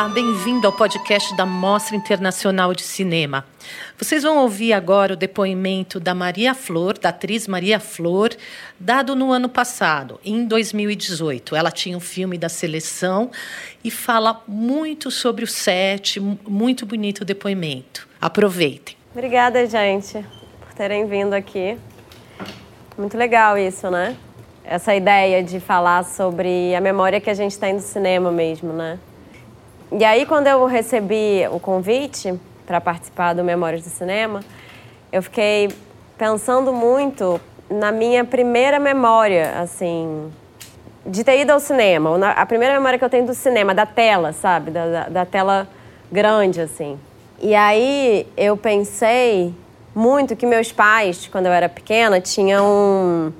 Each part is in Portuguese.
Olá, bem-vindo ao podcast da Mostra Internacional de Cinema. Vocês vão ouvir agora o depoimento da Maria Flor, da atriz Maria Flor, dado no ano passado, em 2018. Ela tinha um filme da seleção e fala muito sobre o set, muito bonito o depoimento. Aproveitem. Obrigada, gente, por terem vindo aqui. Muito legal isso, né? Essa ideia de falar sobre a memória que a gente tem do cinema mesmo, né? E aí, quando eu recebi o convite para participar do Memórias do Cinema, eu fiquei pensando muito na minha primeira memória, assim, de ter ido ao cinema. A primeira memória que eu tenho do cinema, da tela, sabe? Da, da, da tela grande, assim. E aí eu pensei muito que meus pais, quando eu era pequena, tinham. Um...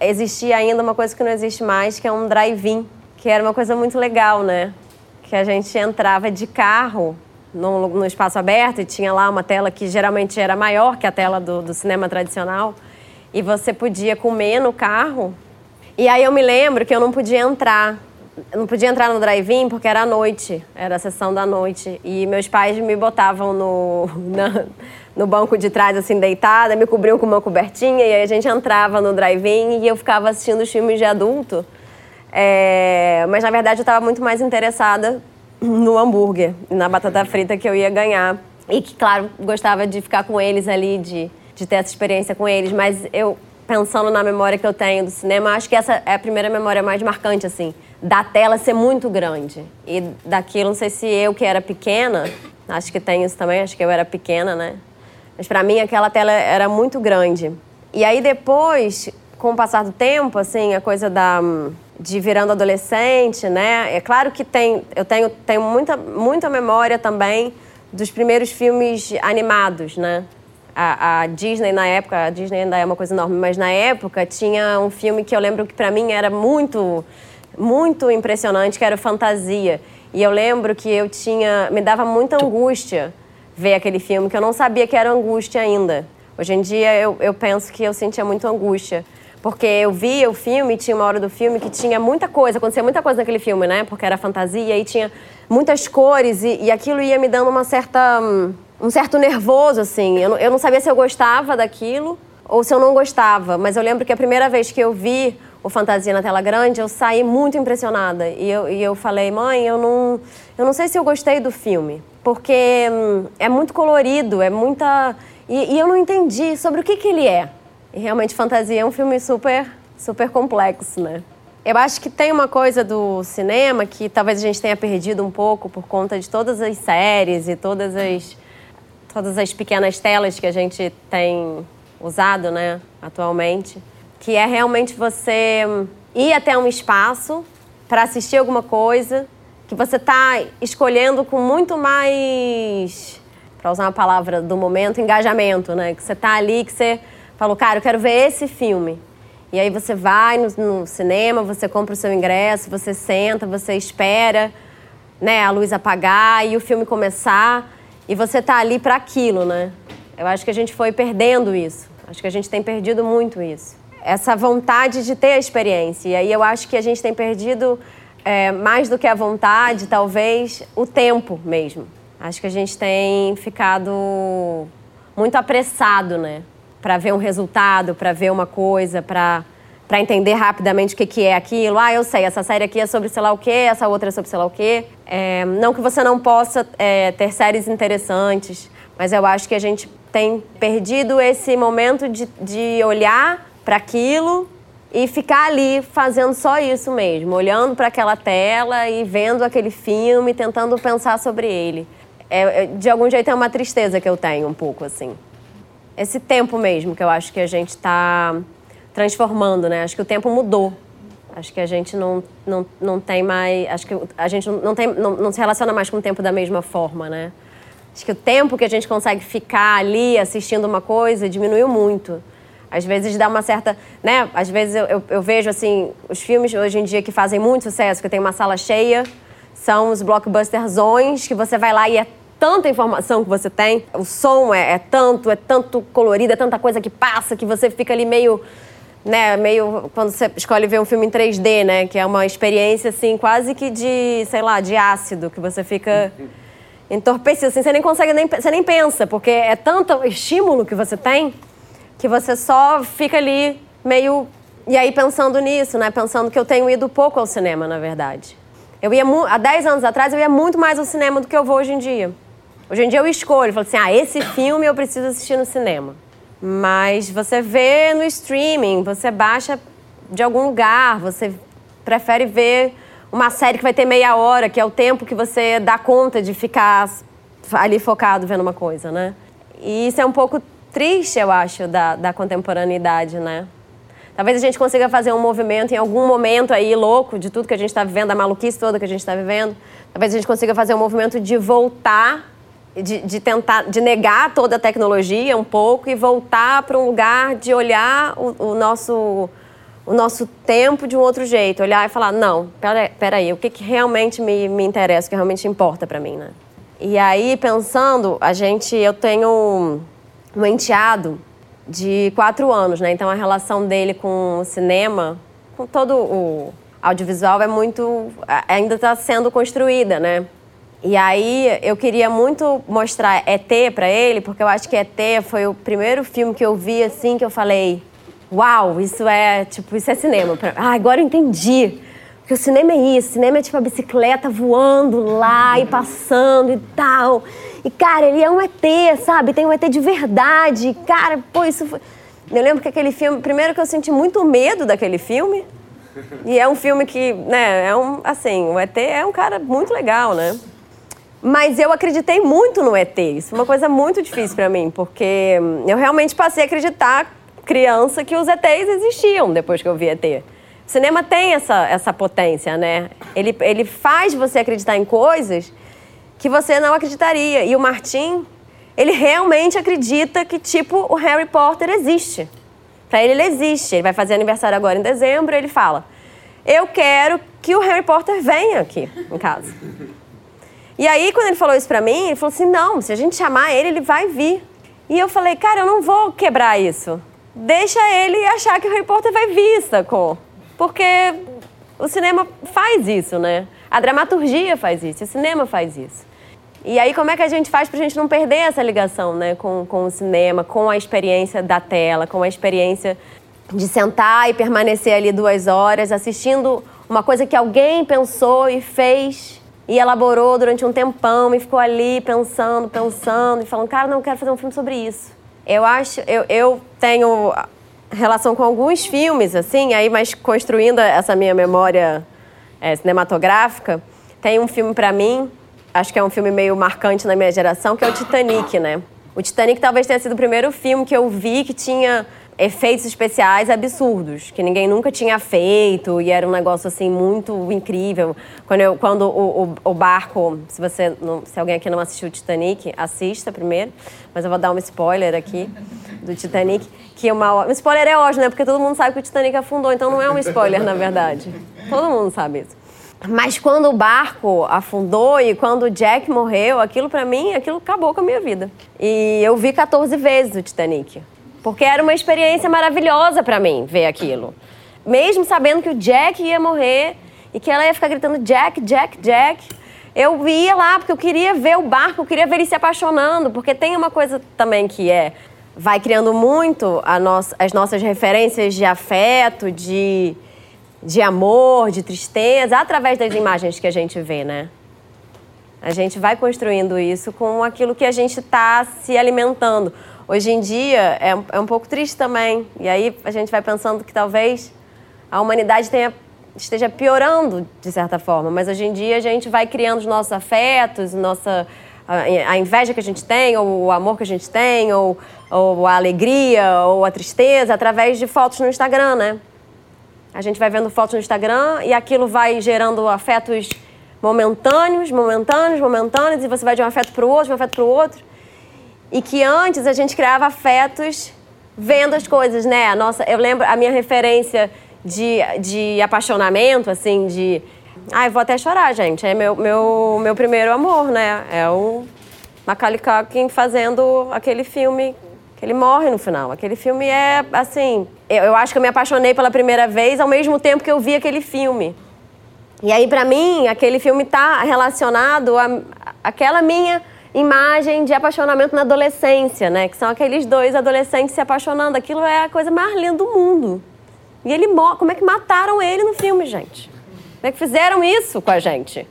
Existia ainda uma coisa que não existe mais, que é um drive-in, que era uma coisa muito legal, né? Que a gente entrava de carro no, no, espaço aberto e tinha lá uma tela que geralmente era maior que a tela do, do cinema tradicional e você podia comer no carro. E aí eu me lembro que eu não podia entrar. Eu não podia entrar no drive-in porque era à noite, era a sessão da noite. E meus pais me botavam no, na, no banco de trás, assim, deitada, me cobriam com uma cobertinha, e aí a gente entrava no drive-in e eu ficava assistindo os filmes de adulto. É, mas na verdade eu estava muito mais interessada no hambúrguer, na batata frita que eu ia ganhar. E que, claro, gostava de ficar com eles ali, de, de ter essa experiência com eles. Mas eu, pensando na memória que eu tenho do cinema, acho que essa é a primeira memória mais marcante, assim. Da tela ser muito grande. E daquilo, não sei se eu que era pequena, acho que tem isso também, acho que eu era pequena, né? Mas para mim aquela tela era muito grande. E aí depois, com o passar do tempo, assim, a coisa da de virando adolescente, né? É claro que tem, eu tenho, tenho muita, muita memória também dos primeiros filmes animados, né? A, a, Disney na época, a Disney ainda é uma coisa enorme, mas na época tinha um filme que eu lembro que para mim era muito, muito impressionante, que era Fantasia. E eu lembro que eu tinha, me dava muita angústia ver aquele filme, que eu não sabia que era angústia ainda. Hoje em dia eu, eu penso que eu sentia muito angústia porque eu via o filme, tinha uma hora do filme que tinha muita coisa, acontecia muita coisa naquele filme, né? Porque era fantasia e tinha muitas cores e, e aquilo ia me dando uma certa, um certo nervoso, assim. Eu eu não sabia se eu gostava daquilo ou se eu não gostava. Mas eu lembro que a primeira vez que eu vi o Fantasia na tela grande, eu saí muito impressionada. E eu, e eu falei, mãe, eu não, eu não sei se eu gostei do filme. Porque hum, é muito colorido, é muita... E, e eu não entendi sobre o que, que ele é. E realmente Fantasia é um filme super, super complexo, né? Eu acho que tem uma coisa do cinema que talvez a gente tenha perdido um pouco por conta de todas as séries e todas as, todas as pequenas telas que a gente tem usado, né, atualmente, que é realmente você ir até um espaço para assistir alguma coisa que você está escolhendo com muito mais, para usar uma palavra do momento, engajamento, né? Que você está ali, que você falou, cara, eu quero ver esse filme. E aí você vai no, no, cinema, você compra o seu ingresso, você senta, você espera né, a luz apagar e o filme começar e você tá ali para aquilo, né? Eu acho que a gente foi perdendo isso. Acho que a gente tem perdido muito isso. Essa vontade de ter a experiência. E aí eu acho que a gente tem perdido é, mais do que a vontade, talvez, o tempo mesmo. Acho que a gente tem ficado muito apressado, né? Para ver um resultado, para ver uma coisa, para para entender rapidamente o que, que é aquilo. Ah, eu sei, essa série aqui é sobre sei lá o quê, essa outra é sobre sei lá o quê. É, não que você não possa é, ter séries interessantes, mas eu acho que a gente tem perdido esse momento de, de olhar para aquilo e ficar ali fazendo só isso mesmo, olhando para aquela tela e vendo aquele filme, tentando pensar sobre ele. É, é, de algum jeito é uma tristeza que eu tenho um pouco, assim esse tempo mesmo que eu acho que a gente está transformando, né? Acho que o tempo mudou. Acho que a gente não, não, não tem mais. Acho que a gente não, tem, não, não se relaciona mais com o tempo da mesma forma, né? Acho que o tempo que a gente consegue ficar ali assistindo uma coisa diminuiu muito. Às vezes dá uma certa. Né? Às vezes eu, eu, eu vejo assim, os filmes hoje em dia que fazem muito sucesso, que tem uma sala cheia, são os blockbusterzões que você vai lá e é tanta informação que você tem, o som é, é tanto, é tanto colorido, é tanta coisa que passa que você fica ali meio né, meio quando você escolhe ver um filme em 3D, né, que é uma experiência assim quase que de, sei lá, de ácido, que você fica entorpecido, assim, você nem consegue nem você nem pensa, porque é tanto estímulo que você tem que você só fica ali meio e aí pensando nisso, né, pensando que eu tenho ido pouco ao cinema, na verdade. Eu ia há 10 anos atrás eu ia muito mais ao cinema do que eu vou hoje em dia. Hoje em dia eu escolho, falo assim: "Ah, esse filme eu preciso assistir no cinema". Mas você vê no streaming, você baixa de algum lugar, você prefere ver uma série que vai ter meia hora, que é o tempo que você dá conta de ficar ali focado vendo uma coisa, né? E isso é um pouco triste, eu acho, da, da contemporaneidade, né? Talvez a gente consiga fazer um movimento em algum momento aí louco de tudo que a gente está vivendo, a maluquice toda que a gente está vivendo. Talvez a gente consiga fazer um movimento de voltar de, de, tentar, de negar toda a tecnologia um pouco e voltar para um lugar de olhar o, o, nosso, o nosso tempo de um outro jeito. Olhar e falar, não, pera, aí, o que, que realmente me, me interessa, o que realmente importa para mim, né? E aí, pensando, a gente, eu tenho um, um enteado de quatro anos, né? Então, a relação dele com o cinema, com todo o audiovisual é muito... ainda está sendo construída, né? E aí eu queria muito mostrar ET para ele, porque eu acho que ET foi o primeiro filme que eu vi assim que eu falei, uau, isso é tipo isso é cinema. Ah, agora eu entendi. Porque o cinema é isso, o cinema é tipo a bicicleta voando lá e passando e tal. E cara, ele é um ET, sabe? Tem um ET de verdade. Cara, pô, isso foi... Eu lembro que aquele filme, primeiro que eu senti muito medo daquele filme. E é um filme que, né, é um, assim, o ET é um cara muito legal, né? Mas eu acreditei muito no ET. Isso é uma coisa muito difícil para mim, porque eu realmente passei a acreditar, criança, que os ETs existiam depois que eu vi ET. O cinema tem essa, essa potência, né? Ele, ele faz você acreditar em coisas que você não acreditaria. E o Martin, ele realmente acredita que, tipo, o Harry Potter existe. Para ele, ele existe. Ele vai fazer aniversário agora em dezembro, ele fala: Eu quero que o Harry Potter venha aqui em casa. E aí, quando ele falou isso pra mim, ele falou assim: não, se a gente chamar ele, ele vai vir. E eu falei: cara, eu não vou quebrar isso. Deixa ele achar que o Potter vai vir, sacou? Porque o cinema faz isso, né? A dramaturgia faz isso, o cinema faz isso. E aí, como é que a gente faz pra gente não perder essa ligação, né, com, com o cinema, com a experiência da tela, com a experiência de sentar e permanecer ali duas horas assistindo uma coisa que alguém pensou e fez e elaborou durante um tempão e ficou ali pensando, pensando e falando, cara, não quero fazer um filme sobre isso. Eu acho, eu, eu tenho relação com alguns filmes, assim, aí mas construindo essa minha memória é, cinematográfica, tem um filme para mim, acho que é um filme meio marcante na minha geração, que é o Titanic, né? O Titanic talvez tenha sido o primeiro filme que eu vi que tinha efeitos especiais absurdos, que ninguém nunca tinha feito e era um negócio assim muito incrível. Quando, eu, quando o, o, o barco, se você não, se alguém aqui não assistiu o Titanic, assista primeiro, mas eu vou dar um spoiler aqui do Titanic, que é uma, um spoiler é ótimo, né? Porque todo mundo sabe que o Titanic afundou, então não é um spoiler na verdade. Todo mundo sabe isso. Mas quando o barco afundou e quando o Jack morreu, aquilo para mim, aquilo acabou com a minha vida. E eu vi 14 vezes o Titanic. Porque era uma experiência maravilhosa para mim ver aquilo. Mesmo sabendo que o Jack ia morrer e que ela ia ficar gritando Jack, Jack, Jack. Eu ia lá porque eu queria ver o barco, eu queria ver ele se apaixonando, porque tem uma coisa também que é vai criando muito nossa, as nossas referências de afeto, de, de amor, de tristeza, através das imagens que a gente vê, né? A gente vai construindo isso com aquilo que a gente está se alimentando. Hoje em dia é, é um pouco triste também. E aí a gente vai pensando que talvez a humanidade tenha, esteja piorando de certa forma. Mas hoje em dia a gente vai criando os nossos afetos, nossa, a, inveja que a gente tem, ou o amor que a gente tem, ou, ou a alegria, ou a tristeza, através de fotos no Instagram, né? A gente vai vendo fotos no Instagram e aquilo vai gerando afetos momentâneos, momentâneos, momentâneos, e você vai de um afeto para o outro, de um afeto para o outro. E que antes a gente criava afetos vendo as coisas, né? A nossa, eu lembro a minha referência de, de apaixonamento, assim, de. Ai, vou até chorar, gente. É meu, meu, meu primeiro amor, né? É o Macaulay Culkin fazendo aquele filme Que ele morre no final. Aquele filme é, assim... Eu, eu acho que eu me apaixonei pela primeira vez ao mesmo tempo que eu vi aquele filme. E aí, para mim, aquele filme está relacionado à aquela minha imagem de apaixonamento na adolescência, né? Que são aqueles dois adolescentes se apaixonando. Aquilo é a coisa mais linda do mundo. E ele morre. Como é que mataram ele no filme, gente? Como é que fizeram isso com a gente?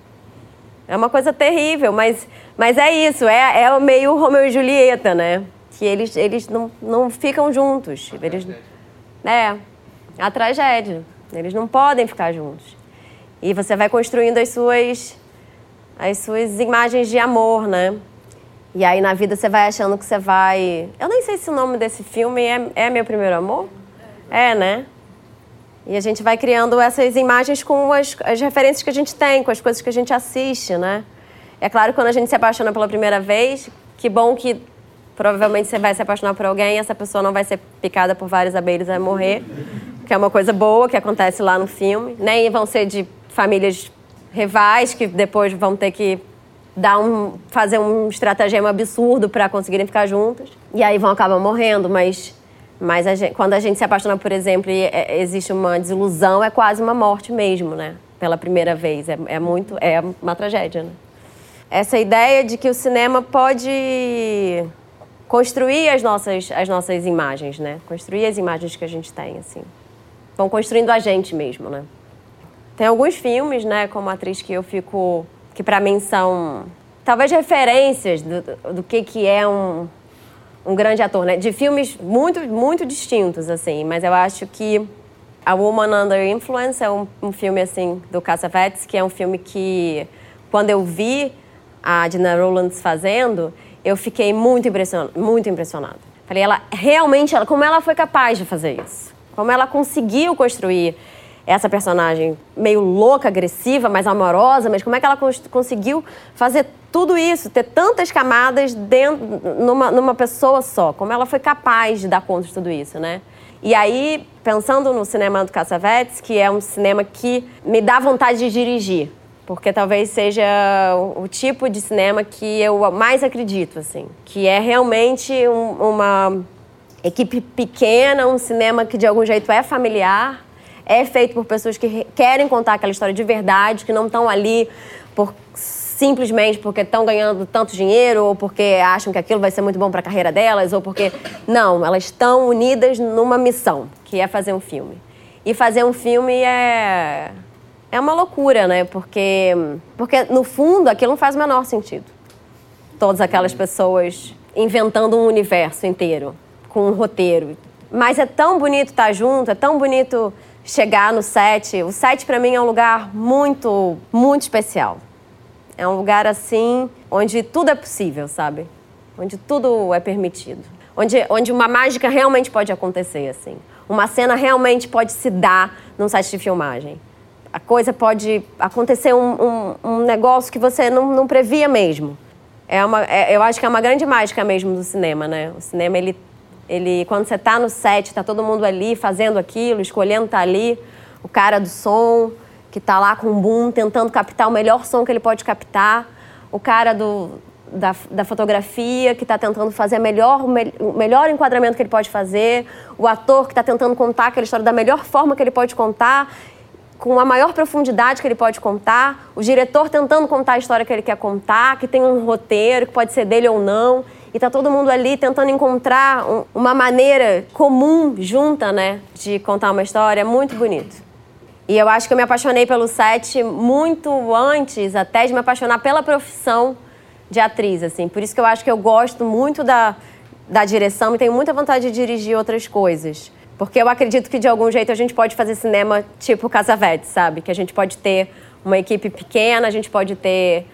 É uma coisa terrível, mas, mas é isso. É, é meio Romeu e Julieta, né? Que eles, eles não, não ficam juntos. Eles, é, a tragédia. Eles não podem ficar juntos. E você vai construindo as suas, as suas imagens de amor, né? E aí na vida você vai achando que você vai. Eu nem sei se o nome desse filme é, é Meu Primeiro Amor. É, né? E a gente vai criando essas imagens com as, as referências que a gente tem, com as coisas que a gente assiste, né? É claro quando a gente se apaixona pela primeira vez, que bom que provavelmente você vai se apaixonar por alguém essa pessoa não vai ser picada por várias abelhas e vai morrer, que é uma coisa boa que acontece lá no filme. Nem vão ser de famílias rivais que depois vão ter que dar um, fazer um estratagema absurdo para conseguirem ficar juntos. E aí vão acabar morrendo, mas, mas a gente, quando a gente se apaixona, por exemplo, e é, existe uma desilusão, é quase uma morte mesmo, né? Pela primeira vez. É, é muito. É uma tragédia, né? Essa ideia de que o cinema pode construir as nossas, as nossas imagens, né? Construir as imagens que a gente tem, assim. Vão construindo a gente mesmo, né? Tem alguns filmes, né, como atriz que eu fico que para mim são talvez referências do, do que, que é um, um grande ator, né? De filmes muito, muito distintos, assim. Mas eu acho que A Woman Under Influence é um, um filme, assim, do Cassavetes, que é um filme que, quando eu vi a Dina Rowlands fazendo, eu fiquei muito impressionada. Muito impressionada. Falei, ela realmente, ela, como ela foi capaz de fazer isso? Como ela conseguiu construir essa personagem meio louca, agressiva, mas amorosa, mas como é que ela cons conseguiu fazer tudo isso, ter tantas camadas dentro, numa, numa pessoa só? Como ela foi capaz de dar conta de tudo isso, né? E aí, pensando no cinema do Cassavetes, que é um cinema que me dá vontade de dirigir, porque talvez seja o, tipo de cinema que eu mais acredito, assim, que é realmente um, uma equipe pequena, um cinema que de algum jeito é familiar, é feito por pessoas que querem contar aquela história de verdade, que não estão ali por simplesmente porque estão ganhando tanto dinheiro ou porque acham que aquilo vai ser muito bom para a carreira delas ou porque não, elas estão unidas numa missão, que é fazer um filme. E fazer um filme é é uma loucura, né? Porque porque no fundo aquilo não faz o menor sentido. Todas aquelas pessoas inventando um universo inteiro com um roteiro. Mas é tão bonito estar junto, é tão bonito chegar no set. O set para mim é um lugar muito, muito especial. É um lugar assim onde tudo é possível, sabe? Onde tudo é permitido. Onde, onde uma mágica realmente pode acontecer, assim. Uma cena realmente pode se dar num set de filmagem. A coisa pode acontecer um, um, um negócio que você não, não previa mesmo. É uma, é, eu acho que é uma grande mágica mesmo do cinema, né? O cinema, ele ele, quando você está no set, está todo mundo ali fazendo aquilo, escolhendo estar tá ali, o cara do som que está lá com o boom, tentando captar o melhor som que ele pode captar, o cara do, da, da fotografia que está tentando fazer melhor, o melhor enquadramento que ele pode fazer, o ator que está tentando contar aquela história da melhor forma que ele pode contar, com a maior profundidade que ele pode contar, o diretor tentando contar a história que ele quer contar, que tem um roteiro, que pode ser dele ou não e tá todo mundo ali tentando encontrar um, uma maneira comum, junta, né, de contar uma história. Muito bonito. E eu acho que eu me apaixonei pelo set muito antes até de me apaixonar pela profissão de atriz, assim. Por isso que eu acho que eu gosto muito da, da direção e tenho muita vontade de dirigir outras coisas. Porque eu acredito que de algum jeito a gente pode fazer cinema tipo Casavete, sabe? Que a gente pode ter uma equipe pequena, a gente pode ter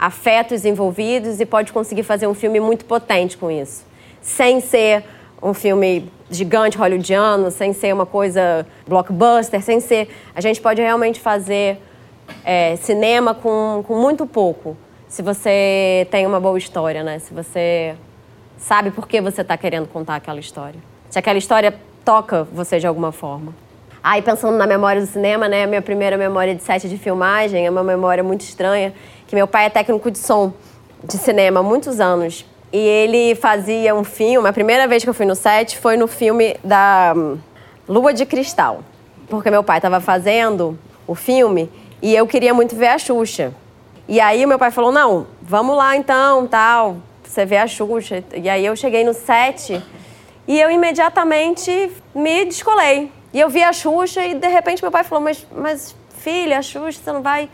afetos envolvidos e pode conseguir fazer um filme muito potente com isso. Sem ser um filme gigante hollywoodiano, sem ser uma coisa blockbuster, sem ser. A gente pode realmente fazer é, cinema com, com muito pouco, se você tem uma boa história, né? Se você sabe por que você está querendo contar aquela história. Se aquela história toca você de alguma forma. Aí, pensando na memória do cinema, né? A minha primeira memória de set de filmagem é uma memória muito estranha que meu pai é técnico de som de cinema há muitos anos. E ele fazia um filme. A primeira vez que eu fui no set foi no filme da hum, Lua de Cristal. Porque meu pai estava fazendo o filme e eu queria muito ver a Xuxa. E aí meu pai falou: não, vamos lá então, tal, você vê a Xuxa. E aí eu cheguei no set e eu imediatamente me descolei. E eu vi a Xuxa e de repente meu pai falou: mas, mas filha, a Xuxa, você não vai.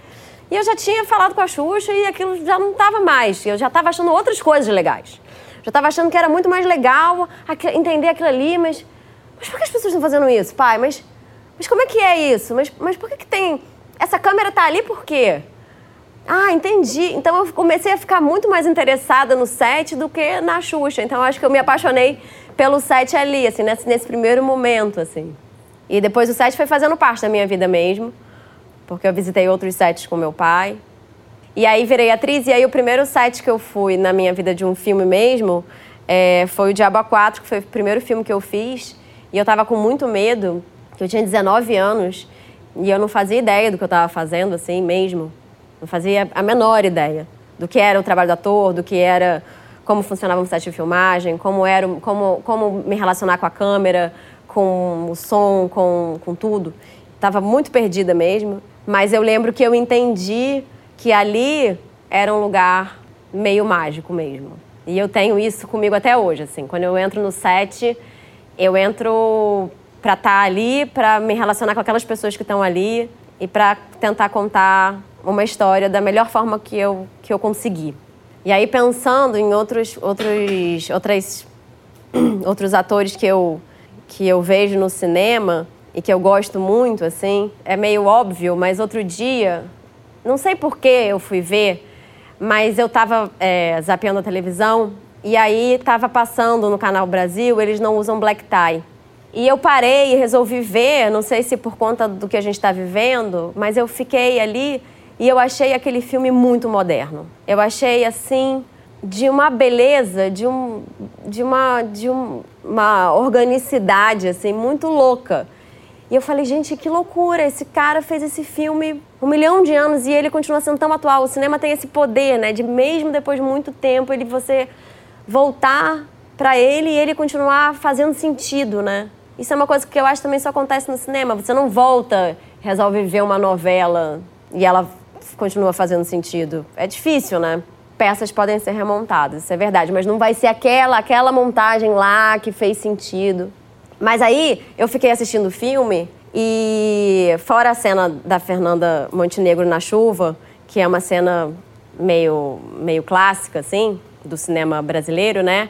E eu já tinha falado com a Xuxa e aquilo já não estava mais. Eu já estava achando outras coisas legais. Já estava achando que era muito mais legal entender aquilo ali, mas. Mas por que as pessoas estão fazendo isso, pai? Mas, mas como é que é isso? Mas, mas por que, que tem. Essa câmera tá ali por quê? Ah, entendi. Então eu comecei a ficar muito mais interessada no set do que na Xuxa. Então eu acho que eu me apaixonei pelo set ali, assim, nesse, nesse primeiro momento, assim. E depois o set foi fazendo parte da minha vida mesmo porque eu visitei outros sites com meu pai. E aí virei atriz, e aí o primeiro site que eu fui na minha vida de um filme mesmo é, foi o Diabo 4, que foi o primeiro filme que eu fiz. E eu tava com muito medo, que eu tinha 19 anos, e eu não fazia ideia do que eu tava fazendo, assim, mesmo. Não fazia a menor ideia do que era o trabalho do ator, do que era como funcionava um set de filmagem, como era, como, como me relacionar com a câmera, com o som, com, com tudo. Tava muito perdida mesmo. Mas eu lembro que eu entendi que ali era um lugar meio mágico mesmo. E eu tenho isso comigo até hoje, assim. Quando eu entro no set, eu entro para estar tá ali, para me relacionar com aquelas pessoas que estão ali e para tentar contar uma história da melhor forma que eu, que eu conseguir. E aí pensando em outros outros outras outros atores que eu que eu vejo no cinema, e que eu gosto muito, assim, é meio óbvio, mas outro dia, não sei por que eu fui ver, mas eu estava é, zapeando a televisão e aí estava passando no Canal Brasil, eles não usam black tie. E eu parei e resolvi ver, não sei se por conta do que a gente está vivendo, mas eu fiquei ali e eu achei aquele filme muito moderno. Eu achei assim de uma beleza, de, um, de, uma, de um, uma organicidade assim muito louca. E eu falei, gente, que loucura! Esse cara fez esse filme um milhão de anos e ele continua sendo tão atual. O cinema tem esse poder, né? De mesmo depois de muito tempo, ele você voltar para ele e ele continuar fazendo sentido, né? Isso é uma coisa que eu acho também só acontece no cinema. Você não volta, resolve ver uma novela e ela continua fazendo sentido. É difícil, né? Peças podem ser remontadas, isso é verdade, mas não vai ser aquela aquela montagem lá que fez sentido. Mas aí eu fiquei assistindo o filme e fora a cena da Fernanda Montenegro na chuva, que é uma cena meio, meio clássica, assim, do cinema brasileiro, né?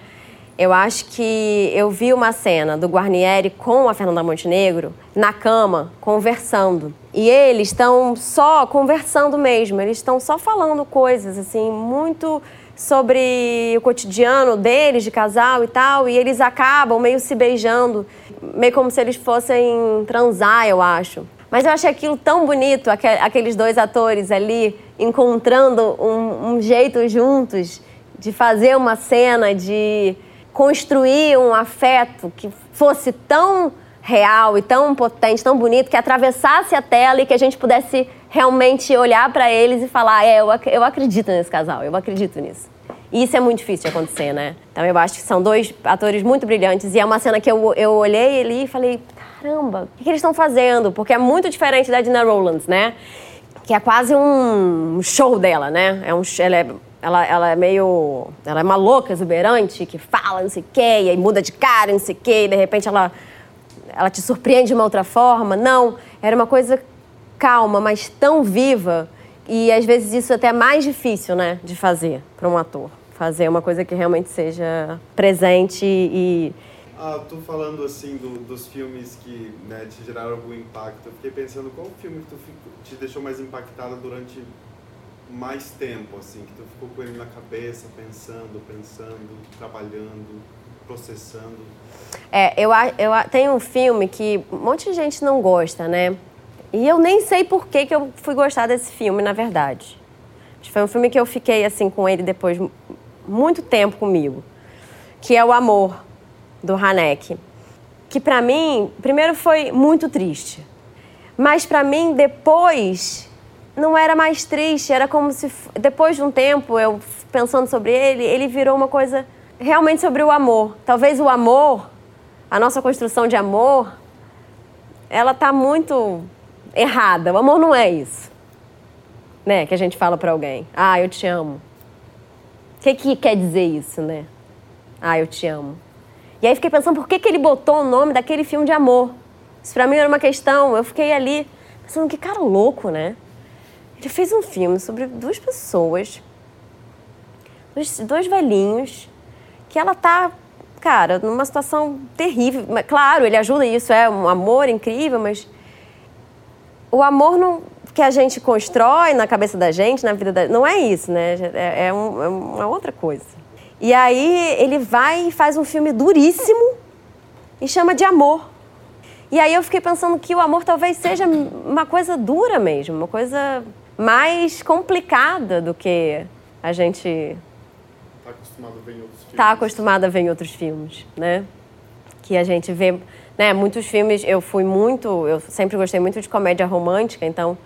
Eu acho que eu vi uma cena do Guarnieri com a Fernanda Montenegro na cama, conversando. E eles estão só conversando mesmo, eles estão só falando coisas, assim, muito sobre o cotidiano deles, de casal e tal, e eles acabam meio se beijando, meio como se eles fossem transar, eu acho. Mas eu achei aquilo tão bonito, aqueles dois atores ali encontrando um, um jeito juntos de fazer uma cena, de construir um afeto que fosse tão real e tão potente, tão bonito, que atravessasse a tela e que a gente pudesse realmente olhar para eles e falar: é, eu, eu acredito nesse casal, eu acredito nisso. E isso é muito difícil de acontecer, né? Então eu acho que são dois atores muito brilhantes e é uma cena que eu, eu olhei ali e falei: caramba, o que, que eles estão fazendo? Porque é muito diferente da Dina Rowlands, né? Que é quase um show dela, né? É um, ela é ela, ela é meio. Ela é uma louca exuberante que fala não sei o quê, e aí muda de cara, não sei o quê, e de repente ela ela te surpreende de uma outra forma. Não, era uma coisa calma, mas tão viva. E às vezes isso é até mais difícil, né, de fazer para um ator. Fazer uma coisa que realmente seja presente e. Ah, tô falando assim do, dos filmes que né, te geraram algum impacto. Eu fiquei pensando qual filme que tu fico, te deixou mais impactada durante mais tempo, assim, que tu ficou com ele na cabeça, pensando, pensando, trabalhando processando? É, eu, eu tem um filme que um monte de gente não gosta, né? E eu nem sei por que, que eu fui gostar desse filme, na verdade. Foi um filme que eu fiquei assim com ele depois muito tempo comigo, que é O Amor do Haneke, que para mim, primeiro foi muito triste. Mas para mim depois não era mais triste, era como se depois de um tempo eu pensando sobre ele, ele virou uma coisa realmente sobre o amor. Talvez o amor, a nossa construção de amor, ela tá muito errada. O amor não é isso. Né? Que a gente fala para alguém. Ah, eu te amo. O que, que quer dizer isso, né? Ah, eu te amo. E aí fiquei pensando por que, que ele botou o nome daquele filme de amor. Isso pra mim era uma questão. Eu fiquei ali pensando que cara louco, né? Ele fez um filme sobre duas pessoas, dois, dois velhinhos, que ela tá, cara, numa situação terrível. Claro, ele ajuda isso, é um amor incrível, mas o amor não, que a gente constrói na cabeça da gente, na vida da não é isso, né? É, é, um, é uma outra coisa. E aí ele vai e faz um filme duríssimo e chama de amor. E aí eu fiquei pensando que o amor talvez seja uma coisa dura mesmo, uma coisa mais complicada do que a gente está acostumado a ver em outros filmes. Está acostumado a ver em outros filmes, né? Que a gente vê, né, muitos filmes, eu fui muito, eu sempre gostei muito de comédia romântica, então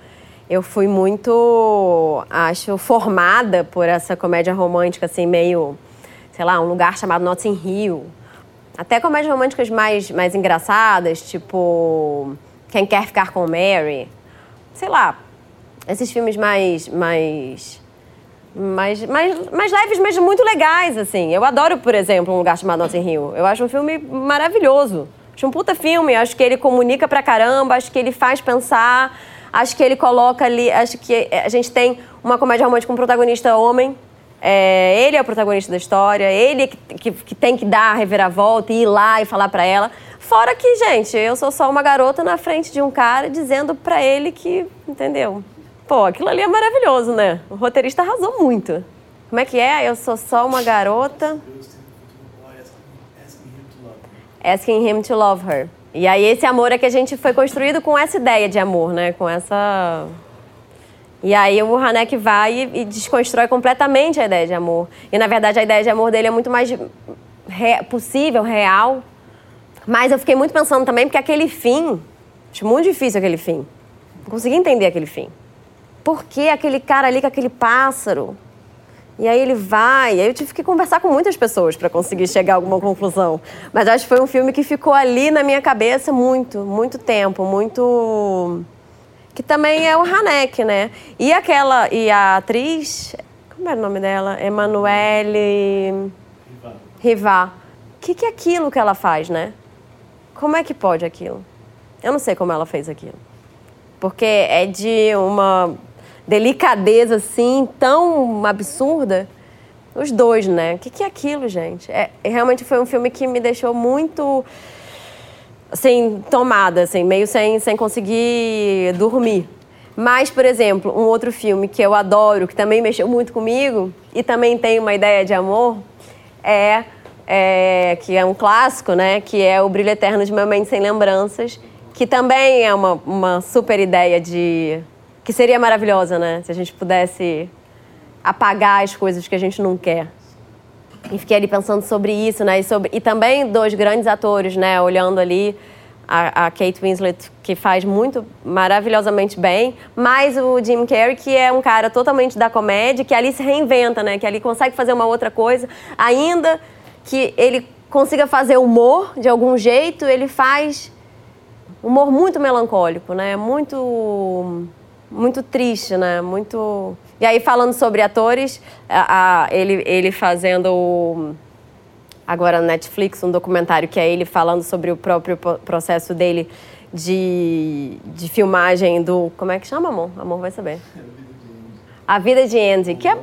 eu fui muito, acho, formada por essa comédia romântica assim meio, sei lá, um lugar chamado Notting Hill. Até comédias românticas mais mais engraçadas, tipo Quem quer ficar com Mary. Sei lá, esses filmes mais, mais, mais, mais, mais leves, mas muito legais, assim. Eu adoro, por exemplo, Um Lugar Chamado Notting Hill. Eu acho um filme maravilhoso. Acho um puta filme. Acho que ele comunica pra caramba, acho que ele faz pensar, acho que ele coloca ali... Acho que a gente tem uma comédia romântica com um protagonista homem, é, ele é o protagonista da história, ele que, que, que, tem que dar a reviravolta e ir lá e falar para ela. Fora que, gente, eu sou só uma garota na frente de um cara dizendo para ele que, entendeu? Pô, aquilo ali é maravilhoso, né? O roteirista arrasou muito. Como é que é? Eu sou só uma garota. Asking him to love her. E aí esse amor é que a gente foi construído com essa ideia de amor, né? Com essa... E aí o Hanek vai e, desconstrói completamente a ideia de amor. E na verdade a ideia de amor dele é muito mais re... possível, real. Mas eu fiquei muito pensando também porque aquele fim... Acho muito difícil aquele fim. Não consegui entender aquele fim por que aquele cara ali com aquele pássaro? E aí ele vai. Aí eu tive que conversar com muitas pessoas para conseguir chegar a alguma conclusão. Mas acho que foi um filme que ficou ali na minha cabeça muito, muito tempo, muito. Que também é o Hanek, né? E aquela. E a atriz. Como era o nome dela? Emanuele. Rivá. O que, que é aquilo que ela faz, né? Como é que pode aquilo? Eu não sei como ela fez aquilo. Porque é de uma delicadeza assim tão absurda. Os dois, né? O que, que é aquilo, gente? É, realmente foi um filme que me deixou muito assim, tomada, assim, meio sem, sem conseguir dormir. Mas, por exemplo, um outro filme que eu adoro, que também mexeu muito comigo e também tem uma ideia de amor, é, é que é um clássico, né? Que é O Brilho Eterno de Uma Mente Sem Lembranças, que também é uma, uma super ideia de que seria maravilhosa, né? Se a gente pudesse apagar as coisas que a gente não quer. E fiquei ali pensando sobre isso, né? E, sobre, e também dois grandes atores, né? Olhando ali a, a, Kate Winslet, que faz muito maravilhosamente bem, mais o Jim Carrey, que é um cara totalmente da comédia, que ali se reinventa, né? Que ali consegue fazer uma outra coisa, ainda que ele consiga fazer humor de algum jeito, ele faz humor muito melancólico, né? Muito muito triste, né? Muito. E aí, falando sobre atores, a, a, ele, ele fazendo agora na Netflix um documentário que é ele falando sobre o próprio processo dele de, de filmagem do. Como é que chama, amor? Amor vai saber. A Vida de Andy, que é.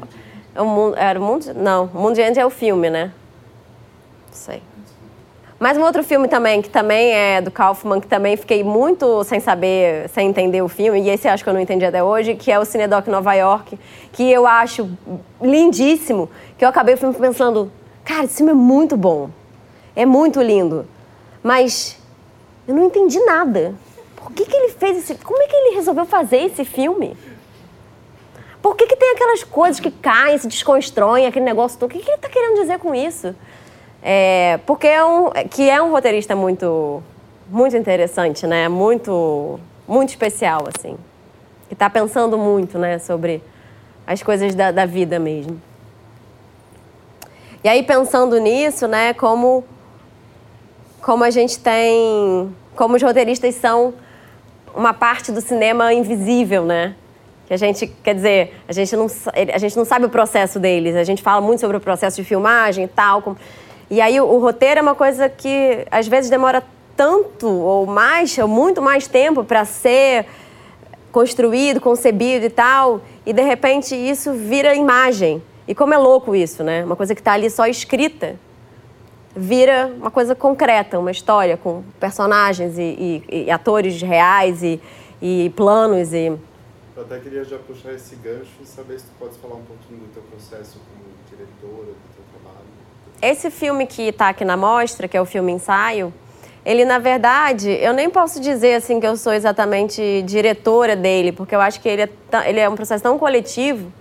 O mundo, era o mundo? Não, o Mundo de Andy é o filme, né? Não sei. Mas um outro filme também, que também é do Kaufman, que também fiquei muito sem saber, sem entender o filme, e esse acho que eu não entendi até hoje, que é o Cinedoc Nova York, que eu acho lindíssimo, que eu acabei o filme pensando, cara, esse filme é muito bom, é muito lindo, mas eu não entendi nada. Por que, que ele fez esse... Como é que ele resolveu fazer esse filme? Por que, que tem aquelas coisas que caem, se desconstroem, aquele negócio todo? O que, que ele está querendo dizer com isso? É, porque é um, que é um roteirista muito, muito interessante, né? Muito, muito especial, assim. Que está pensando muito, né? Sobre as coisas da, da vida mesmo. E aí pensando nisso, né, como como a gente tem, como os roteiristas são uma parte do cinema invisível, né? Que a gente, quer dizer, a gente, não, a gente não sabe o processo deles. A gente fala muito sobre o processo de filmagem e tal. E aí o, roteiro é uma coisa que às vezes demora tanto ou mais, ou muito mais tempo para ser construído, concebido e tal, e de repente isso vira imagem. E como é louco isso, né? Uma coisa que está ali só escrita vira uma coisa concreta, uma história com personagens e, e, e atores reais e, e planos e eu até queria já puxar esse gancho e saber se tu pode falar um pouquinho do teu processo como diretora, do. Esse filme que está aqui na mostra, que é o filme Ensaio, ele na verdade, eu nem posso dizer assim que eu sou exatamente diretora dele, porque eu acho que ele é, ele é um processo tão coletivo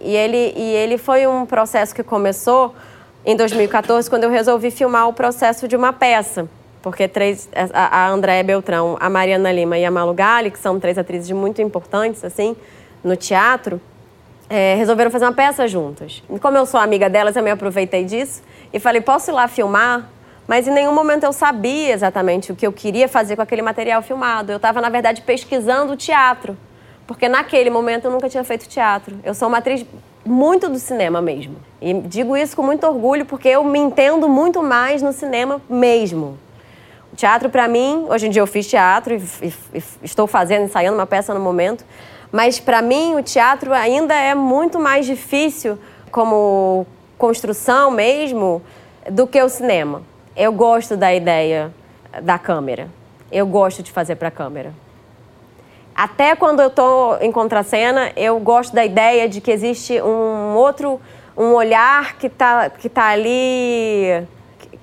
e ele, e ele foi um processo que começou em 2014 quando eu resolvi filmar o processo de uma peça porque três, a, a Andréa Beltrão, a Mariana Lima e a Malu Gali, que são três atrizes muito importantes, assim, no teatro, é, resolveram fazer uma peça juntas. E como eu sou amiga delas, eu me aproveitei disso e falei, posso ir lá filmar? Mas em nenhum momento eu sabia exatamente o que eu queria fazer com aquele material filmado. Eu estava, na verdade, pesquisando o teatro, porque naquele momento eu nunca tinha feito teatro. Eu sou uma atriz muito do cinema mesmo. E digo isso com muito orgulho, porque eu me entendo muito mais no cinema mesmo. O teatro, para mim, hoje em dia eu fiz teatro e, e, e estou fazendo, ensaiando uma peça no momento, mas para mim o teatro ainda é muito mais difícil como construção mesmo do que o cinema. Eu gosto da ideia da câmera. Eu gosto de fazer para a câmera. Até quando eu estou em contracena, eu gosto da ideia de que existe um outro, um olhar que está que tá ali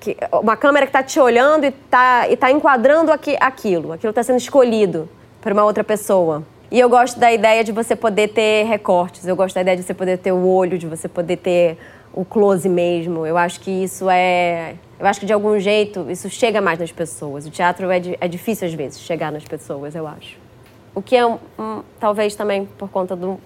que, uma câmera que está te olhando e está e tá enquadrando aqui, aquilo. Aquilo está sendo escolhido para uma outra pessoa. E eu gosto da ideia de você poder ter recortes. Eu gosto da ideia de você poder ter o olho, de você poder ter o close mesmo. Eu acho que isso é. Eu acho que de algum jeito isso chega mais nas pessoas. O teatro é, é difícil às vezes chegar nas pessoas, eu acho. O que é um, um, talvez também por conta do,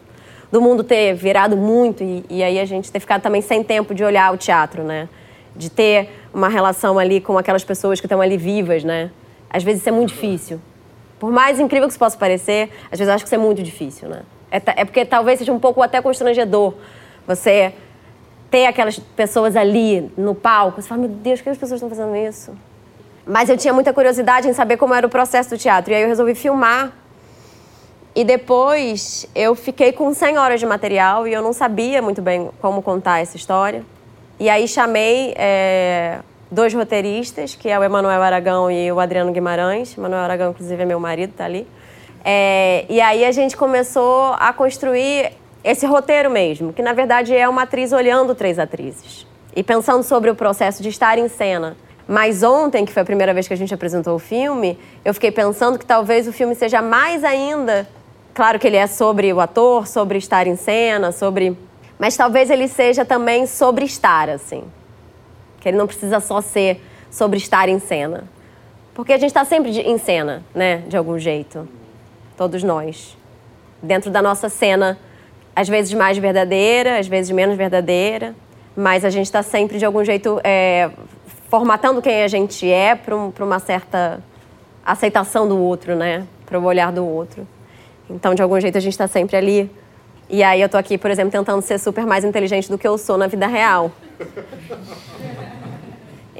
do mundo ter virado muito e, e aí a gente ter ficado também sem tempo de olhar o teatro, né? De ter uma relação ali com aquelas pessoas que estão ali vivas, né? Às vezes isso é muito difícil. Por mais incrível que isso possa parecer, às vezes eu acho que isso é muito difícil, né? É, é porque talvez seja um pouco até constrangedor você ter aquelas pessoas ali no palco. Você fala, meu Deus, por que as pessoas estão fazendo isso? Mas eu tinha muita curiosidade em saber como era o processo do teatro. E aí eu resolvi filmar. E depois eu fiquei com 100 horas de material e eu não sabia muito bem como contar essa história. E aí chamei é, dois roteiristas, que é o Emanuel Aragão e o Adriano Guimarães. Emanuel Aragão, inclusive, é meu marido, tá ali. É, e aí a gente começou a construir esse roteiro mesmo, que na verdade é uma atriz olhando três atrizes e pensando sobre o processo de estar em cena. Mas ontem, que foi a primeira vez que a gente apresentou o filme, eu fiquei pensando que talvez o filme seja mais ainda. Claro que ele é sobre o ator, sobre estar em cena, sobre mas talvez ele seja também sobre estar, assim. Que ele não precisa só ser sobre estar em cena. Porque a gente está sempre em cena, né? De algum jeito. Todos nós. Dentro da nossa cena, às vezes mais verdadeira, às vezes menos verdadeira. Mas a gente está sempre, de algum jeito, é, formatando quem a gente é para um, uma certa aceitação do outro, né? Para o olhar do outro. Então, de algum jeito, a gente está sempre ali e aí eu tô aqui, por exemplo, tentando ser super mais inteligente do que eu sou na vida real.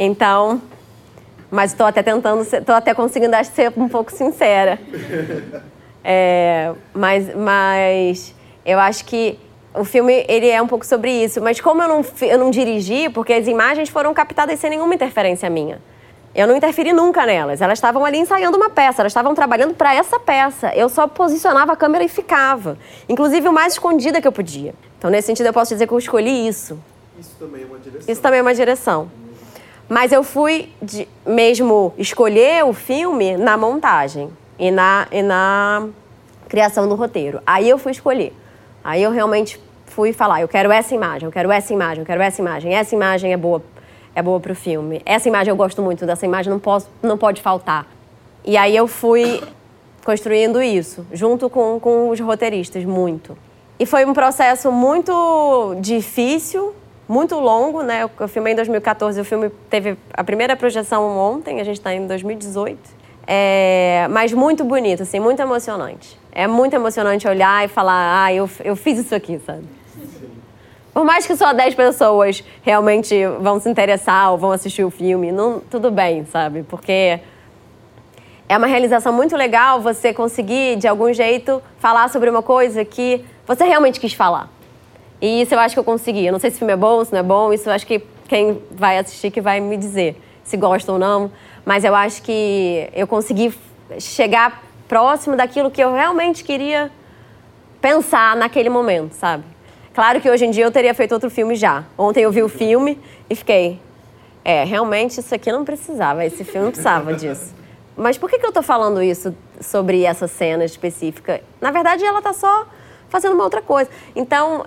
Então, mas estou até tentando, estou até conseguindo acho, ser um pouco sincera. É, mas, mas eu acho que o filme ele é um pouco sobre isso. Mas como eu não, eu não dirigi, porque as imagens foram captadas sem nenhuma interferência minha. Eu não interferi nunca nelas. Elas estavam ali ensaiando uma peça, elas estavam trabalhando para essa peça. Eu só posicionava a câmera e ficava. Inclusive o mais escondida que eu podia. Então, nesse sentido, eu posso dizer que eu escolhi isso. Isso também é uma direção. Isso também é uma direção. Mas eu fui de, mesmo escolher o filme na montagem e na, e na criação do roteiro. Aí eu fui escolher. Aí eu realmente fui falar, eu quero essa imagem, eu quero essa imagem, eu quero essa imagem. Essa imagem é boa é boa para o filme. Essa imagem eu gosto muito dessa imagem, não, posso, não pode faltar. E aí eu fui construindo isso, junto com, com os roteiristas, muito. E foi um processo muito difícil, muito longo, né? Eu filmei em 2014, o filme teve a primeira projeção ontem, a gente está em 2018. É, mas muito bonito, assim, muito emocionante. É muito emocionante olhar e falar, ah, eu, eu fiz isso aqui, sabe? Por mais que só 10 pessoas realmente vão se interessar ou vão assistir o filme, não, tudo bem, sabe? Porque é uma realização muito legal você conseguir, de algum jeito, falar sobre uma coisa que você realmente quis falar. E isso eu acho que eu consegui. Eu não sei se o filme é bom, se não é bom, isso eu acho que quem vai assistir que vai me dizer se gosta ou não. Mas eu acho que eu consegui chegar próximo daquilo que eu realmente queria pensar naquele momento, sabe? Claro que hoje em dia eu teria feito outro filme já. Ontem eu vi o filme e fiquei, é, realmente isso aqui não precisava, esse filme não precisava disso. Mas por que, que eu estou falando isso sobre essa cena específica? Na verdade, ela está só fazendo uma outra coisa. Então,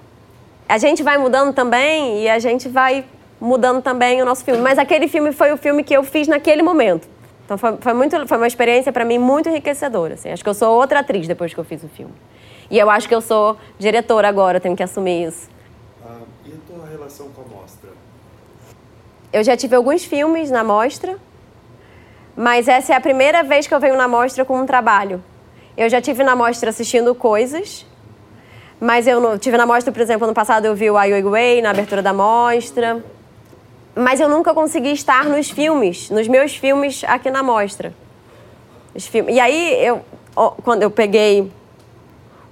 a gente vai mudando também e a gente vai mudando também o nosso filme. Mas aquele filme foi o filme que eu fiz naquele momento. Então, foi, foi muito, foi uma experiência para mim muito enriquecedora. Assim. Acho que eu sou outra atriz depois que eu fiz o filme. E eu acho que eu sou diretora agora, tenho que assumir isso. Ah, e a tua relação com a mostra? Eu já tive alguns filmes na mostra, mas essa é a primeira vez que eu venho na mostra com um trabalho. Eu já tive na mostra assistindo coisas, mas eu não, tive na mostra, por exemplo, ano passado eu vi o Ai Weiwei na abertura da mostra, mas eu nunca consegui estar nos filmes, nos meus filmes aqui na mostra. E aí eu, quando eu peguei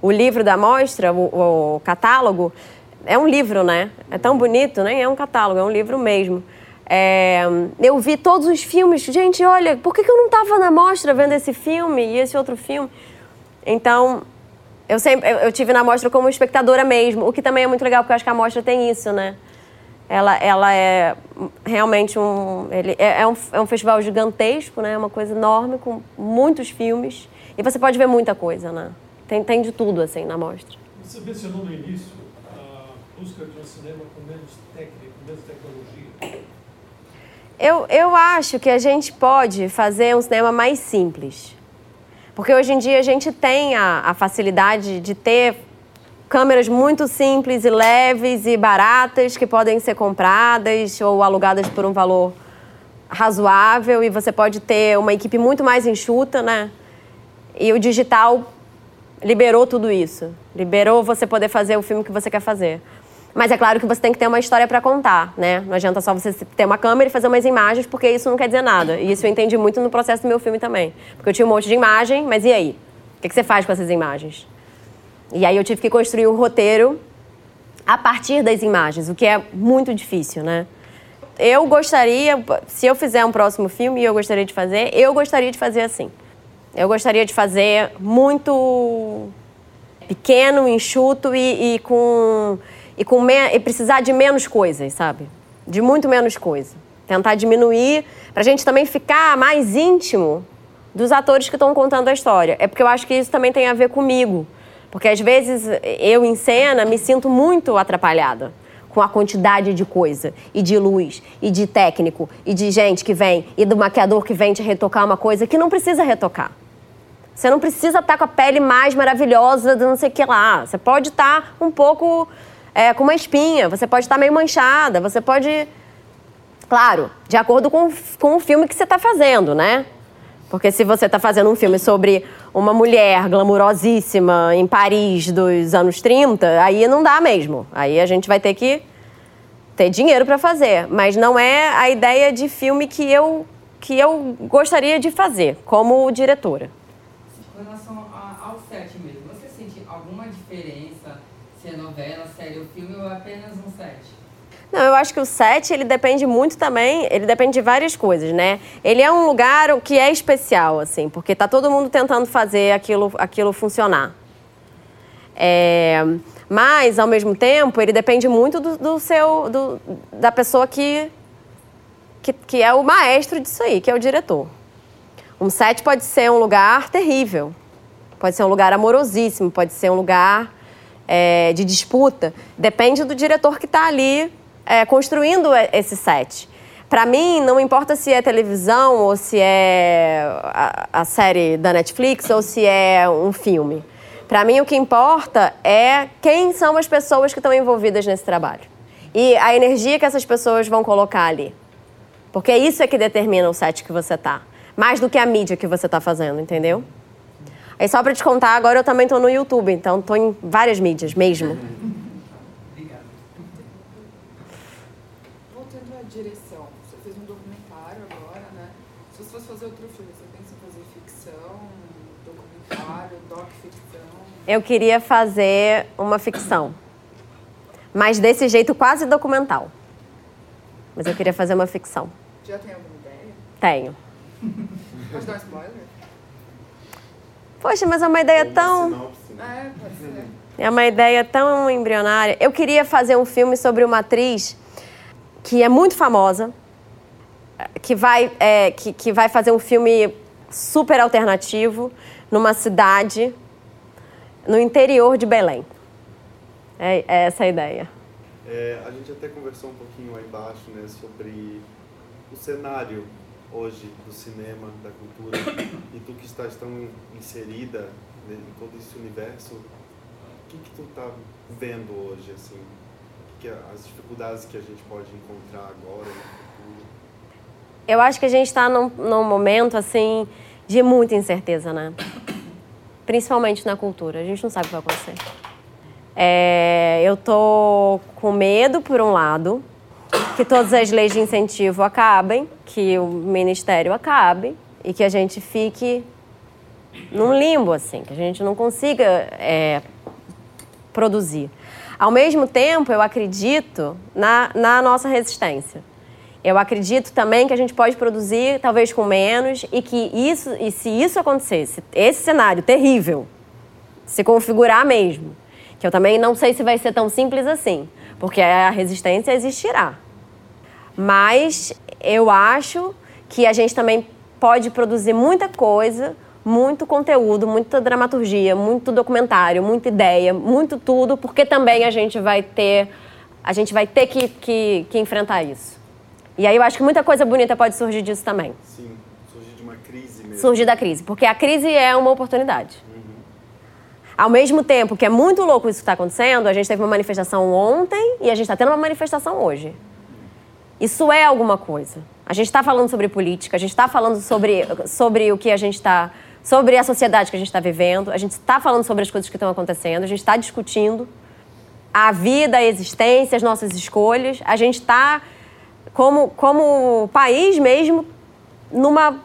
o livro da mostra, o, o, catálogo, é um livro, né? É tão bonito, nem é um catálogo, é um livro mesmo. É, eu vi todos os filmes. Gente, olha, por que eu não estava na mostra vendo esse filme e esse outro filme? Então, eu sempre eu, eu tive na mostra como espectadora mesmo, o que também é muito legal, porque eu acho que a mostra tem isso, né? Ela, ela é realmente um. Ele é, é, um. é um festival gigantesco, né? É uma coisa enorme, com muitos filmes. E você pode ver muita coisa, né? Tem, tem de tudo, assim, na mostra. Você mencionou no início a busca de um cinema com menos técnica, com menos tecnologia. Eu, eu acho que a gente pode fazer um cinema mais simples. Porque hoje em dia a gente tem a, a facilidade de ter câmeras muito simples e leves e baratas que podem ser compradas ou alugadas por um valor razoável e você pode ter uma equipe muito mais enxuta, né? E o digital liberou tudo isso. Liberou você poder fazer o filme que você quer fazer. Mas é claro que você tem que ter uma história para contar, né? Não adianta só você ter uma câmera e fazer umas imagens, porque isso não quer dizer nada. E isso eu entendi muito no processo do meu filme também. Porque eu tinha um monte de imagem, mas e aí? O que você faz com essas imagens? E aí eu tive que construir um roteiro a partir das imagens, o que é muito difícil, né? Eu gostaria, se eu fizer um próximo filme e eu gostaria de fazer, eu gostaria de fazer assim. Eu gostaria de fazer muito pequeno, enxuto e, e com e com e precisar de menos coisas, sabe? De muito menos coisa. Tentar diminuir para a gente também ficar mais íntimo dos atores que estão contando a história. É porque eu acho que isso também tem a ver comigo, porque às vezes eu em cena me sinto muito atrapalhada com a quantidade de coisa, e de luz, e de técnico, e de gente que vem, e do maquiador que vem te retocar uma coisa que não precisa retocar. Você não precisa estar com a pele mais maravilhosa do não sei o que lá. Você pode estar um pouco é, com uma espinha, você pode estar meio manchada, você pode. Claro, de acordo com, com o filme que você está fazendo, né? Porque se você está fazendo um filme sobre uma mulher glamurosíssima em Paris dos anos 30, aí não dá mesmo. Aí a gente vai ter que ter dinheiro para fazer. Mas não é a ideia de filme que eu, que eu gostaria de fazer como diretora. Com relação ao set mesmo, você sente alguma diferença se é novela, série ou filme ou é apenas um set? Não, eu acho que o set, ele depende muito também, ele depende de várias coisas, né? Ele é um lugar que é especial, assim, porque tá todo mundo tentando fazer aquilo, aquilo funcionar. É, mas, ao mesmo tempo, ele depende muito do, do seu, do, da pessoa que, que, que é o maestro disso aí, que é o diretor. Um set pode ser um lugar terrível, pode ser um lugar amorosíssimo, pode ser um lugar é, de disputa. Depende do diretor que está ali é, construindo esse set. Para mim, não importa se é televisão ou se é a, a série da Netflix ou se é um filme. Para mim, o que importa é quem são as pessoas que estão envolvidas nesse trabalho. e a energia que essas pessoas vão colocar ali. Porque isso é que determina o set que você tá. Mais do que a mídia que você tá fazendo, entendeu? Aí só pra te contar, agora eu também tô no YouTube, então tô em várias mídias mesmo. Obrigado. Voltando à direção, você fez um documentário agora, né? Se você fosse fazer outro filme, você pensa em fazer ficção, documentário, doc-ficção? Eu queria fazer uma ficção. Mas desse jeito quase documental. Mas eu queria fazer uma ficção. Já tem alguma ideia? Tenho. Pode dar spoiler? Poxa, mas é uma ideia tão. né? É. É uma ideia tão embrionária. Eu queria fazer um filme sobre uma atriz que é muito famosa, que vai, é, que, que vai fazer um filme super alternativo numa cidade no interior de Belém. É, é essa a ideia. É, a gente até conversou um pouquinho aí embaixo, né, sobre o cenário hoje do cinema, da cultura, e tu que estás tão inserida em todo esse universo, o que que tu tá vendo hoje, assim? Que que as dificuldades que a gente pode encontrar agora? Eu acho que a gente está num, num momento assim de muita incerteza, né? Principalmente na cultura. A gente não sabe o que vai acontecer. É, eu tô com medo, por um lado, que todas as leis de incentivo acabem, que o ministério acabe e que a gente fique num limbo, assim, que a gente não consiga é, produzir. Ao mesmo tempo, eu acredito na, na nossa resistência. Eu acredito também que a gente pode produzir talvez com menos e que isso, e se isso acontecesse, esse cenário terrível, se configurar mesmo, que eu também não sei se vai ser tão simples assim, porque a resistência existirá. Mas eu acho que a gente também pode produzir muita coisa, muito conteúdo, muita dramaturgia, muito documentário, muita ideia, muito tudo, porque também a gente vai ter, a gente vai ter que, que, que enfrentar isso. E aí eu acho que muita coisa bonita pode surgir disso também. Sim, surgir de uma crise mesmo. Surgir da crise, porque a crise é uma oportunidade. Ao mesmo tempo que é muito louco isso que está acontecendo, a gente teve uma manifestação ontem e a gente está tendo uma manifestação hoje. Isso é alguma coisa. A gente está falando sobre política, a gente está falando sobre, sobre o que a gente está. sobre a sociedade que a gente está vivendo, a gente está falando sobre as coisas que estão acontecendo, a gente está discutindo a vida, a existência, as nossas escolhas. A gente está, como, como país mesmo, numa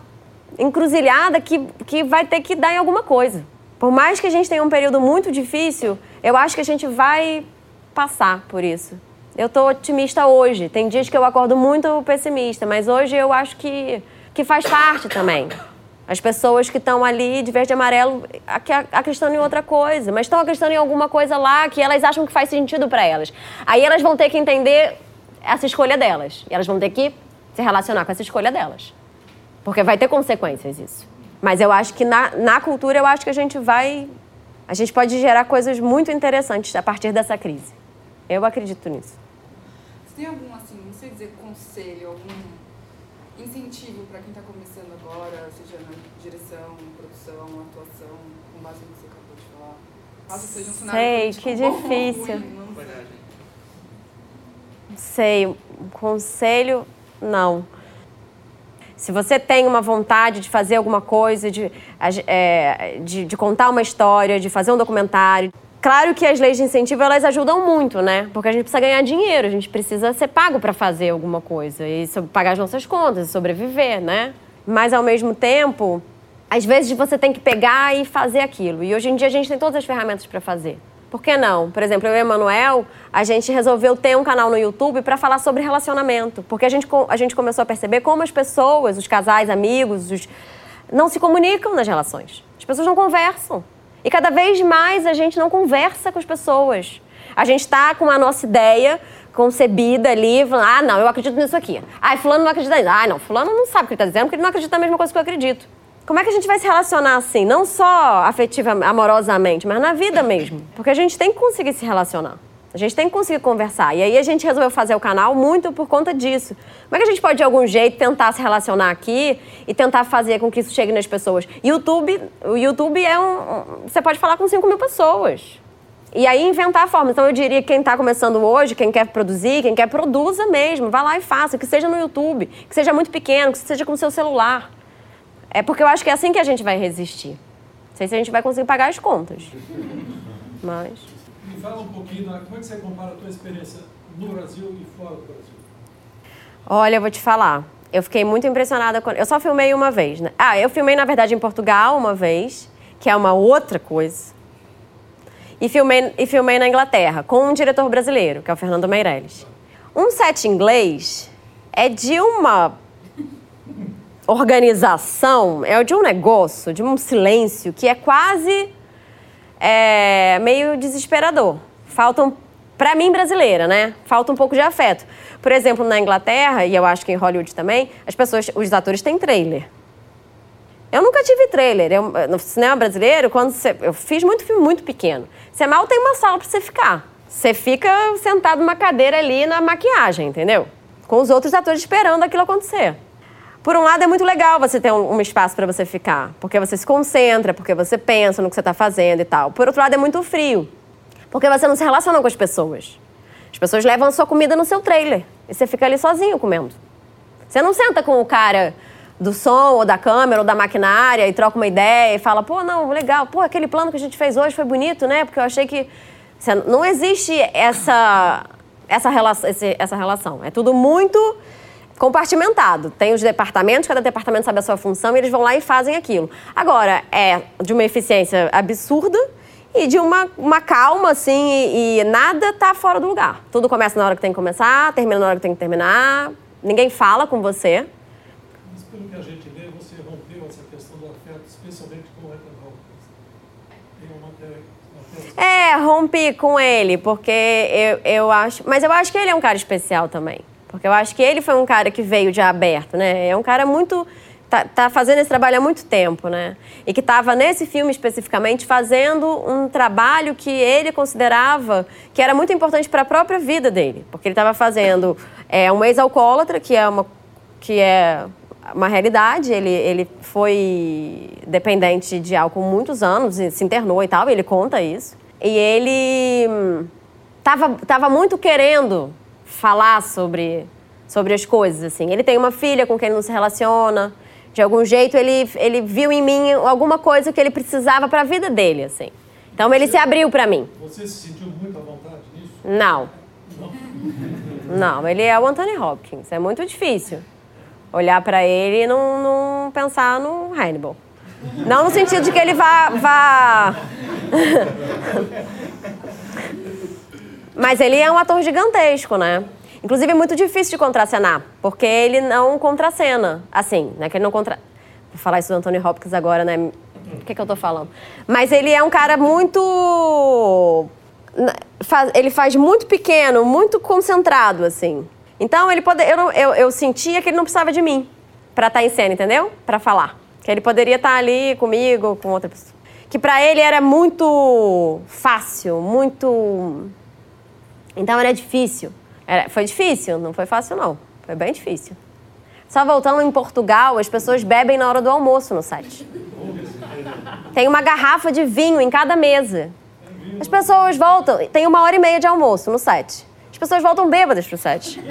encruzilhada que, que vai ter que dar em alguma coisa. Por mais que a gente tenha um período muito difícil, eu acho que a gente vai passar por isso. Eu estou otimista hoje. Tem dias que eu acordo muito pessimista, mas hoje eu acho que, que faz parte também. As pessoas que estão ali de verde e amarelo ac- acreditando em outra coisa, mas estão acreditando em alguma coisa lá que elas acham que faz sentido para elas. Aí elas vão ter que entender essa escolha delas. E elas vão ter que se relacionar com essa escolha delas. Porque vai ter consequências isso. Mas eu acho que na, na cultura, eu acho que a gente vai. A gente pode gerar coisas muito interessantes a partir dessa crise. Eu acredito nisso. Tem algum, assim, não sei dizer conselho, algum incentivo para quem está começando agora, seja na direção, produção, atuação, com base no que você acabou de falar? Caso seja um cenário Sei, que difícil. ruim, não sei. Sei, um conselho, não. Se você tem uma vontade de fazer alguma coisa, de, é, de, de contar uma história, de fazer um documentário, claro que as leis de incentivo elas ajudam muito, né? Porque a gente precisa ganhar dinheiro, a gente precisa ser pago para fazer alguma coisa e pagar as nossas contas, sobreviver, né? Mas ao mesmo tempo, às vezes você tem que pegar e fazer aquilo. E hoje em dia a gente tem todas as ferramentas para fazer. Por que não? Por exemplo, eu e o Emanuel, a gente resolveu ter um canal no YouTube para falar sobre relacionamento. Porque a gente, a gente começou a perceber como as pessoas, os casais, amigos, os, não se comunicam nas relações. As pessoas não conversam. E cada vez mais a gente não conversa com as pessoas. A gente está com a nossa ideia concebida ali, falando, ah, não, eu acredito nisso aqui. Ah, fulano não acredita nisso. Ah, não, fulano não sabe o que ele está dizendo, porque ele não acredita na mesma coisa que eu acredito. Como é que a gente vai se relacionar assim? Não só afetiva, amorosamente, mas na vida mesmo. Porque a gente tem que conseguir se relacionar. A gente tem que conseguir conversar. E aí a gente resolveu fazer o canal muito por conta disso. Como é que a gente pode, de algum jeito, tentar se relacionar aqui e tentar fazer com que isso chegue nas pessoas? YouTube, o YouTube é um. Você pode falar com 5 mil pessoas. E aí inventar a forma. Então eu diria que quem está começando hoje, quem quer produzir, quem quer produza mesmo, vá lá e faça, que seja no YouTube, que seja muito pequeno, que seja com o seu celular. É porque eu acho que é assim que a gente vai resistir. Não sei se a gente vai conseguir pagar as contas. Mas. Fala um pouquinho, como é que você compara a tua experiência no Brasil e fora do Brasil? Olha, eu vou te falar. Eu fiquei muito impressionada quando. Eu só filmei uma vez, né? Ah, eu filmei, na verdade, em Portugal uma vez, que é uma outra coisa. E filmei, e filmei na Inglaterra, com um diretor brasileiro, que é o Fernando Meirelles. Um set inglês é de uma organização, é de um negócio, de um silêncio que é quase é, meio desesperador. Faltam, para mim brasileira, né? Falta um pouco de afeto. Por exemplo, na Inglaterra, e eu acho que em Hollywood também, as pessoas, os atores têm trailer. Eu nunca tive trailer. Eu, no cinema brasileiro, quando você, eu fiz muito filme muito pequeno. Você mal tem uma sala para você ficar. Você fica sentado numa cadeira ali na maquiagem, entendeu? Com os outros atores esperando aquilo acontecer. Por um lado, é muito legal você ter um, um espaço para você ficar, porque você se concentra, porque você pensa no que você está fazendo e tal. Por outro lado, é muito frio, porque você não se relaciona com as pessoas. As pessoas levam a sua comida no seu trailer e você fica ali sozinho comendo. Você não senta com o cara do som ou da câmera ou da maquinária e troca uma ideia e fala, pô, não, legal, pô, aquele plano que a gente fez hoje foi bonito, né? Porque eu achei que. Não existe essa, essa, relação, essa relação. É tudo muito compartimentado. Tem os departamentos, cada departamento sabe a sua função e eles vão lá e fazem aquilo. Agora, é de uma eficiência absurda e de uma, uma calma, assim, e, e, nada tá fora do lugar. Tudo começa na hora que tem que começar, termina na hora que tem que terminar, ninguém fala com você. Mas pelo que a gente lê, você rompeu essa questão do afeto, especialmente com o Ethan Hawkins. Tem uma matéria... É, rompi com ele, porque eu, eu acho... Mas eu acho que ele é um cara especial também. Porque eu acho que ele foi um cara que veio de aberto, né? É um cara muito tá, tá fazendo esse trabalho há muito tempo, né? E que estava nesse filme especificamente fazendo um trabalho que ele considerava que era muito importante para a própria vida dele, porque ele estava fazendo é, um ex-alcoólatra, que é uma que é uma realidade. Ele, ele foi dependente de álcool muitos anos, se internou e tal, e ele conta isso. E ele estava hum, tava muito querendo falar sobre, sobre as coisas, assim. Ele tem uma filha com quem ele não se relaciona de algum jeito ele, ele viu em mim alguma coisa que ele precisava para a vida dele, assim. Então ele se abriu para mim. Você se sentiu muito à vontade nisso? Não. Não, não ele é o Anthony Hopkins. É muito difícil olhar para ele e não, não pensar no Hannibal. Não no sentido de que ele vá. vá... Mas ele é um ator gigantesco, né? Inclusive, é muito difícil de contracenar, porque ele não contracena. Assim, né? Que ele não contra... Vou falar isso do Anthony Hopkins agora, né? O que, que eu tô falando? Mas ele é um cara muito... Ele faz muito pequeno, muito concentrado, assim. Então, ele pode... eu, eu, eu sentia que ele não precisava de mim para estar tá em cena, entendeu? Para falar. Que ele poderia estar tá ali comigo, com outra pessoa. Que para ele era muito fácil, muito... Então, era difícil. Era, foi difícil, não foi fácil não. Foi bem difícil. Só voltando em Portugal, as pessoas bebem na hora do almoço no site. Tem uma garrafa de vinho em cada mesa. As pessoas voltam, tem uma hora e meia de almoço no set. As pessoas voltam bêbadas pro set.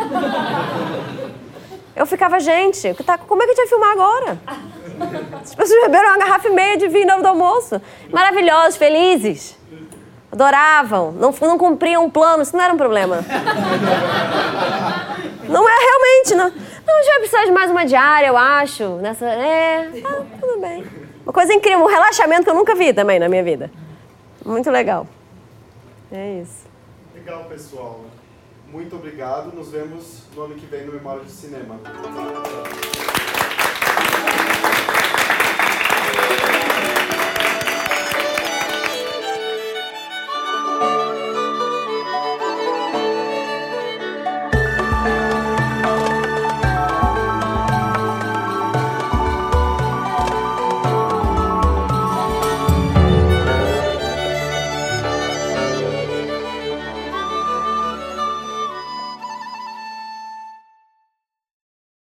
Eu ficava, gente, como é que a gente vai filmar agora? As pessoas beberam uma garrafa e meia de vinho na hora do almoço. Maravilhosos, felizes. Adoravam, não, não cumpriam o plano, isso não era um problema. Não é realmente, não. Não, já precisar de mais uma diária, eu acho. Nessa, é, tá, tudo bem. Uma coisa incrível, um relaxamento que eu nunca vi também na minha vida. Muito legal. É isso. Legal, pessoal. Muito obrigado. Nos vemos no ano que vem no Memória de Cinema.